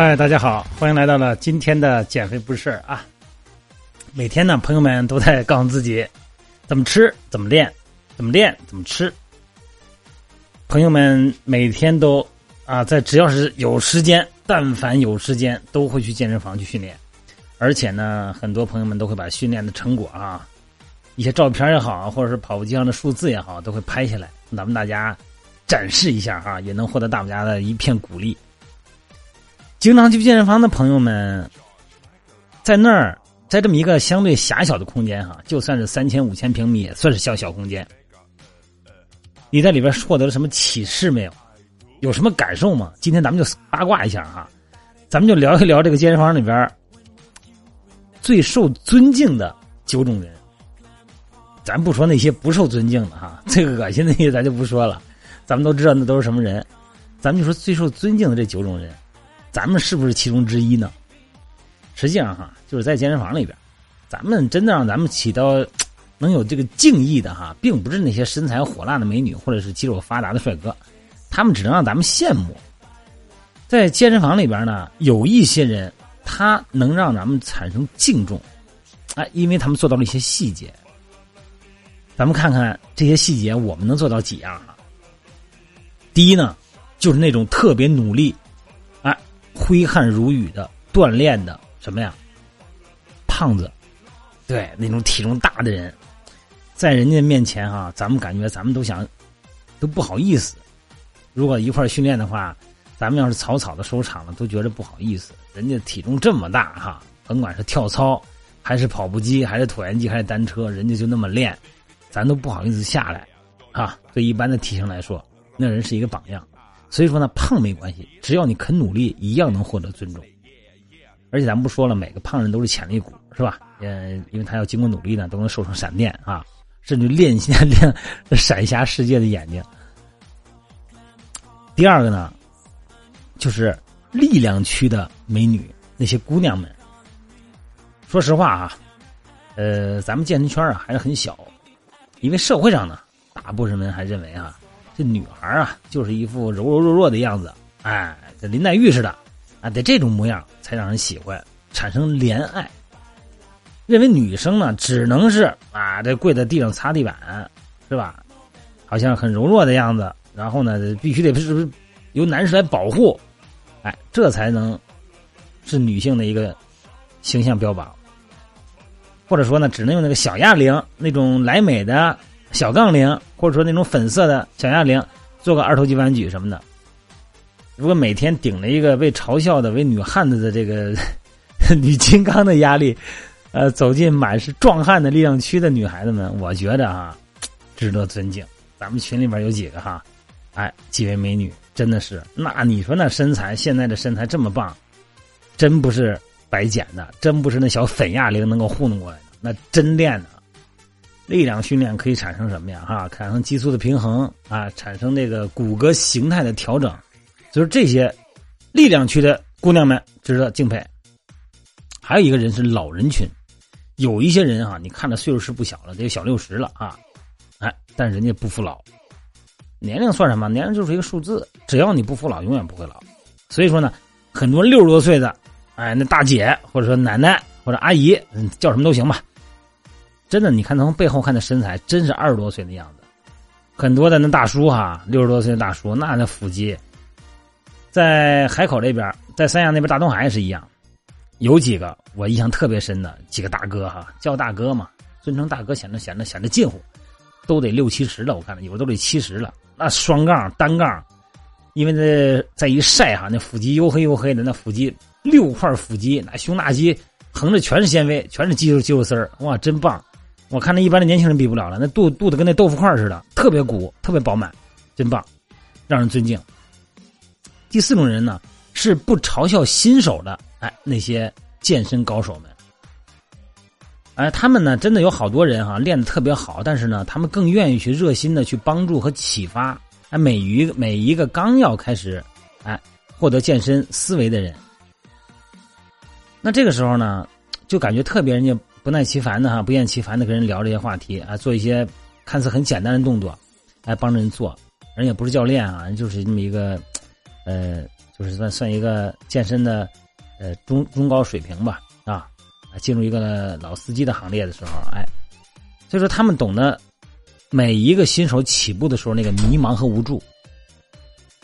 嗨，大家好，欢迎来到了今天的减肥不是事儿啊！每天呢，朋友们都在告诉自己怎么吃、怎么练、怎么练、怎么吃。朋友们每天都啊，在只要是有时间，但凡有时间，都会去健身房去训练。而且呢，很多朋友们都会把训练的成果啊，一些照片也好，或者是跑步机上的数字也好，都会拍下来，咱们大家展示一下哈，也能获得大家的一片鼓励。经常去健身房的朋友们，在那儿，在这么一个相对狭小的空间哈，就算是三千五千平米，也算是小小空间。你在里边获得了什么启示没有？有什么感受吗？今天咱们就八卦一下哈，咱们就聊一聊这个健身房里边最受尊敬的九种人。咱不说那些不受尊敬的哈，最恶心的那些咱就不说了，咱们都知道那都是什么人。咱们就说最受尊敬的这九种人。咱们是不是其中之一呢？实际上哈，就是在健身房里边，咱们真的让咱们起到能有这个敬意的哈，并不是那些身材火辣的美女或者是肌肉发达的帅哥，他们只能让咱们羡慕。在健身房里边呢，有一些人他能让咱们产生敬重，哎，因为他们做到了一些细节。咱们看看这些细节，我们能做到几样哈？第一呢，就是那种特别努力。挥汗如雨的锻炼的什么呀？胖子，对那种体重大的人，在人家面前哈，咱们感觉咱们都想都不好意思。如果一块训练的话，咱们要是草草的收场了，都觉得不好意思。人家体重这么大哈，甭管是跳操还是跑步机，还是椭圆机，还是单车，人家就那么练，咱都不好意思下来啊。对一般的体型来说，那人是一个榜样。所以说呢，胖没关系，只要你肯努力，一样能获得尊重。而且咱们不说了，每个胖人都是潜力股，是吧？呃，因为他要经过努力呢，都能瘦成闪电啊，甚至练一下 练闪瞎世界的眼睛。第二个呢，就是力量区的美女，那些姑娘们。说实话啊，呃，咱们健身圈啊还是很小，因为社会上呢，大部分人还认为啊。这女孩啊，就是一副柔柔弱弱的样子，哎，跟林黛玉似的，啊，得这种模样才让人喜欢，产生怜爱。认为女生呢，只能是啊，这跪在地上擦地板，是吧？好像很柔弱的样子，然后呢，必须得是不是由男士来保护，哎，这才能是女性的一个形象标榜。或者说呢，只能用那个小哑铃那种莱美的。小杠铃，或者说那种粉色的小哑铃，做个二头肌弯举什么的。如果每天顶着一个被嘲笑的为女汉子的这个 女金刚的压力，呃，走进满是壮汉的力量区的女孩子们，我觉得啊，值得尊敬。咱们群里边有几个哈，哎，几位美女，真的是，那你说那身材，现在的身材这么棒，真不是白捡的，真不是那小粉哑铃能够糊弄过来的，那真练的。力量训练可以产生什么呀？哈，产生激素的平衡啊，产生那个骨骼形态的调整，就是这些力量区的姑娘们值得敬佩。还有一个人是老人群，有一些人啊，你看着岁数是不小了，得小六十了啊，哎，但人家不服老，年龄算什么？年龄就是一个数字，只要你不服老，永远不会老。所以说呢，很多六十多岁的，哎，那大姐或者说奶奶或者阿姨，叫什么都行吧。真的，你看从背后看的身材，真是二十多岁的样子。很多的那大叔哈，六十多岁的大叔，那那腹肌。在海口这边，在三亚那边大东海也是一样，有几个我印象特别深的几个大哥哈，叫大哥嘛，尊称大哥显得显得显得近乎，都得六七十了，我看着有的都得七十了。那双杠单杠，因为这再一晒哈，那腹肌黝黑黝黑的，那腹肌六块腹肌，那胸大肌横着全是纤维，全是肌肉肌肉丝儿，哇，真棒！我看那一般的年轻人比不了了，那肚肚子跟那豆腐块似的，特别鼓，特别饱满，真棒，让人尊敬。第四种人呢，是不嘲笑新手的，哎，那些健身高手们，哎，他们呢，真的有好多人哈，练的特别好，但是呢，他们更愿意去热心的去帮助和启发，哎，每一每一个刚要开始，哎，获得健身思维的人，那这个时候呢，就感觉特别人家。不耐其烦的哈，不厌其烦的跟人聊这些话题啊，做一些看似很简单的动作，来帮着人做。人也不是教练啊，人就是这么一个，呃，就是算算一个健身的呃中中高水平吧啊，进入一个老司机的行列的时候，哎，所以说他们懂得每一个新手起步的时候那个迷茫和无助，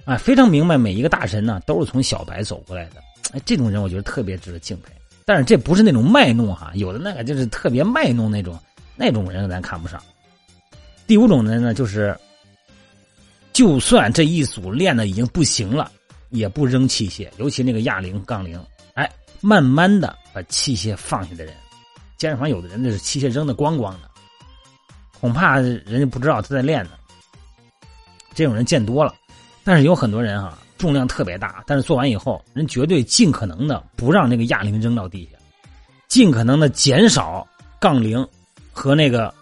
啊，非常明白每一个大神呢都是从小白走过来的，哎，这种人我觉得特别值得敬佩。但是这不是那种卖弄哈，有的那个就是特别卖弄那种，那种人咱看不上。第五种人呢，就是就算这一组练的已经不行了，也不扔器械，尤其那个哑铃、杠铃，哎，慢慢的把器械放下的人。健身房有的人那是器械扔的光光的，恐怕人家不知道他在练呢。这种人见多了，但是有很多人哈。重量特别大，但是做完以后，人绝对尽可能的不让那个哑铃扔到地下，尽可能的减少杠铃和那个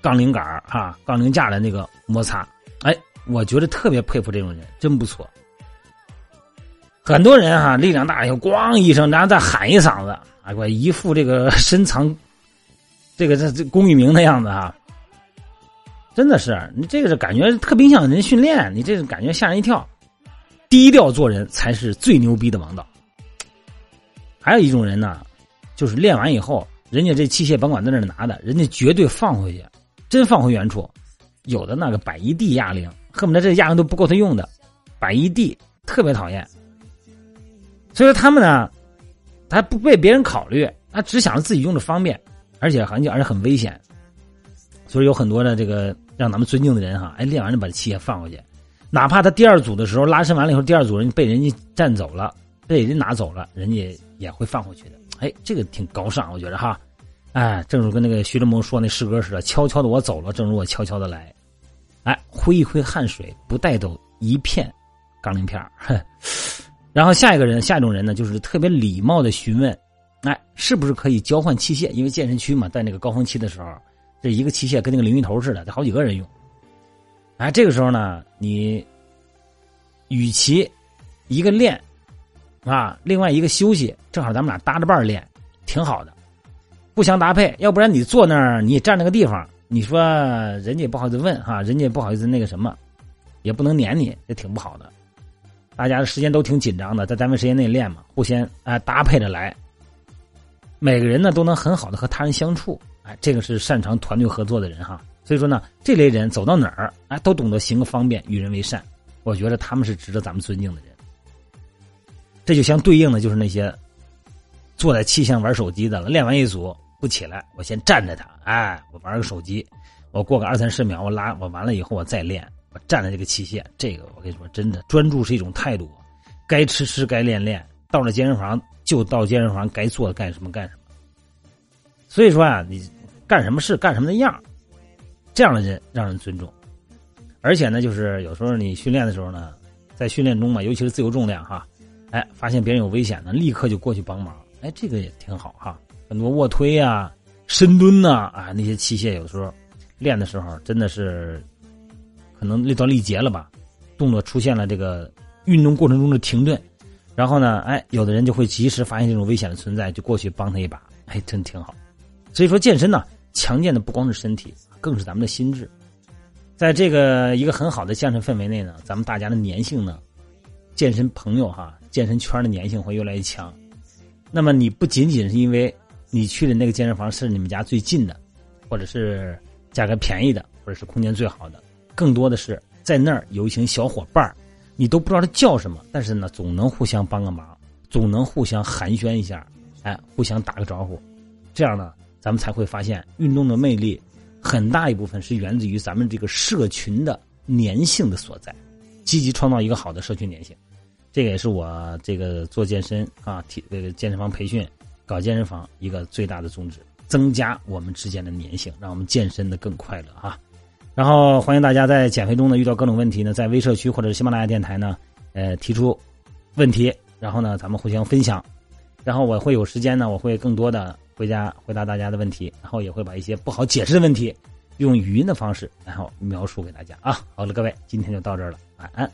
杠铃杆啊、杠铃架的那个摩擦。哎，我觉得特别佩服这种人，真不错。很多人哈力量大以后，咣一声，然后再喊一嗓子，哎，我一副这个深藏 这个这这功与名的样子哈，真的是你这个是感觉特别像人训练，你这个感觉吓人一跳。低调做人才是最牛逼的王道。还有一种人呢，就是练完以后，人家这器械甭管在那拿的，人家绝对放回去，真放回原处。有的那个摆一地哑铃，恨不得这哑铃都不够他用的，摆一地特别讨厌。所以说他们呢，他不为别人考虑，他只想着自己用着方便，而且很而且很危险。所以有很多的这个让咱们尊敬的人哈，哎，练完就把这器械放回去。哪怕他第二组的时候拉伸完了以后，第二组人被人家占走了，被人家拿走了，人家也会放回去的。哎，这个挺高尚，我觉得哈。哎，正如跟那个徐志摩说那诗歌似的：“悄悄的我走了，正如我悄悄的来。”哎，挥一挥汗水，不带走一片钢铃片 然后下一个人，下一种人呢，就是特别礼貌的询问：“哎，是不是可以交换器械？因为健身区嘛，在那个高峰期的时候，这一个器械跟那个淋浴头似的，得好几个人用。”哎，这个时候呢，你与其一个练啊，另外一个休息，正好咱们俩搭着伴练，挺好的，不相搭配。要不然你坐那儿，你占那个地方，你说人家也不好意思问哈，人家也不好意思那个什么，也不能撵你，也挺不好的。大家的时间都挺紧张的，在单位时间内练嘛，互相啊搭配着来，每个人呢都能很好的和他人相处。哎，这个是擅长团队合作的人哈。所以说呢，这类人走到哪儿，哎，都懂得行个方便，与人为善。我觉得他们是值得咱们尊敬的人。这就相对应的就是那些坐在器械玩手机的了。练完一组不起来，我先站着他，哎，我玩个手机，我过个二三十秒，我拉我完了以后我再练，我站在这个器械。这个我跟你说，真的专注是一种态度，该吃吃，该练练，到了健身房就到健身房，该做的干什么干什么。所以说啊，你干什么事干什么的样这样的人让人尊重，而且呢，就是有时候你训练的时候呢，在训练中嘛，尤其是自由重量哈，哎，发现别人有危险呢，立刻就过去帮忙，哎，这个也挺好哈。很多卧推呀、深蹲呐啊，那些器械有时候练的时候真的是可能累到力竭了吧，动作出现了这个运动过程中的停顿，然后呢，哎，有的人就会及时发现这种危险的存在，就过去帮他一把，哎，真挺好。所以说健身呢，强健的不光是身体。更是咱们的心智，在这个一个很好的健身氛围内呢，咱们大家的粘性呢，健身朋友哈，健身圈的粘性会越来越强。那么你不仅仅是因为你去的那个健身房是你们家最近的，或者是价格便宜的，或者是空间最好的，更多的是在那儿有一群小伙伴你都不知道他叫什么，但是呢，总能互相帮个忙，总能互相寒暄一下，哎，互相打个招呼，这样呢，咱们才会发现运动的魅力。很大一部分是源自于咱们这个社群的粘性的所在，积极创造一个好的社群粘性，这个也是我这个做健身啊，体这个健身房培训，搞健身房一个最大的宗旨，增加我们之间的粘性，让我们健身的更快乐啊。然后欢迎大家在减肥中呢遇到各种问题呢，在微社区或者是喜马拉雅电台呢，呃提出问题，然后呢咱们互相分享，然后我会有时间呢，我会更多的。回家回答大家的问题，然后也会把一些不好解释的问题用语音的方式，然后描述给大家啊。好了，各位，今天就到这儿了，晚安。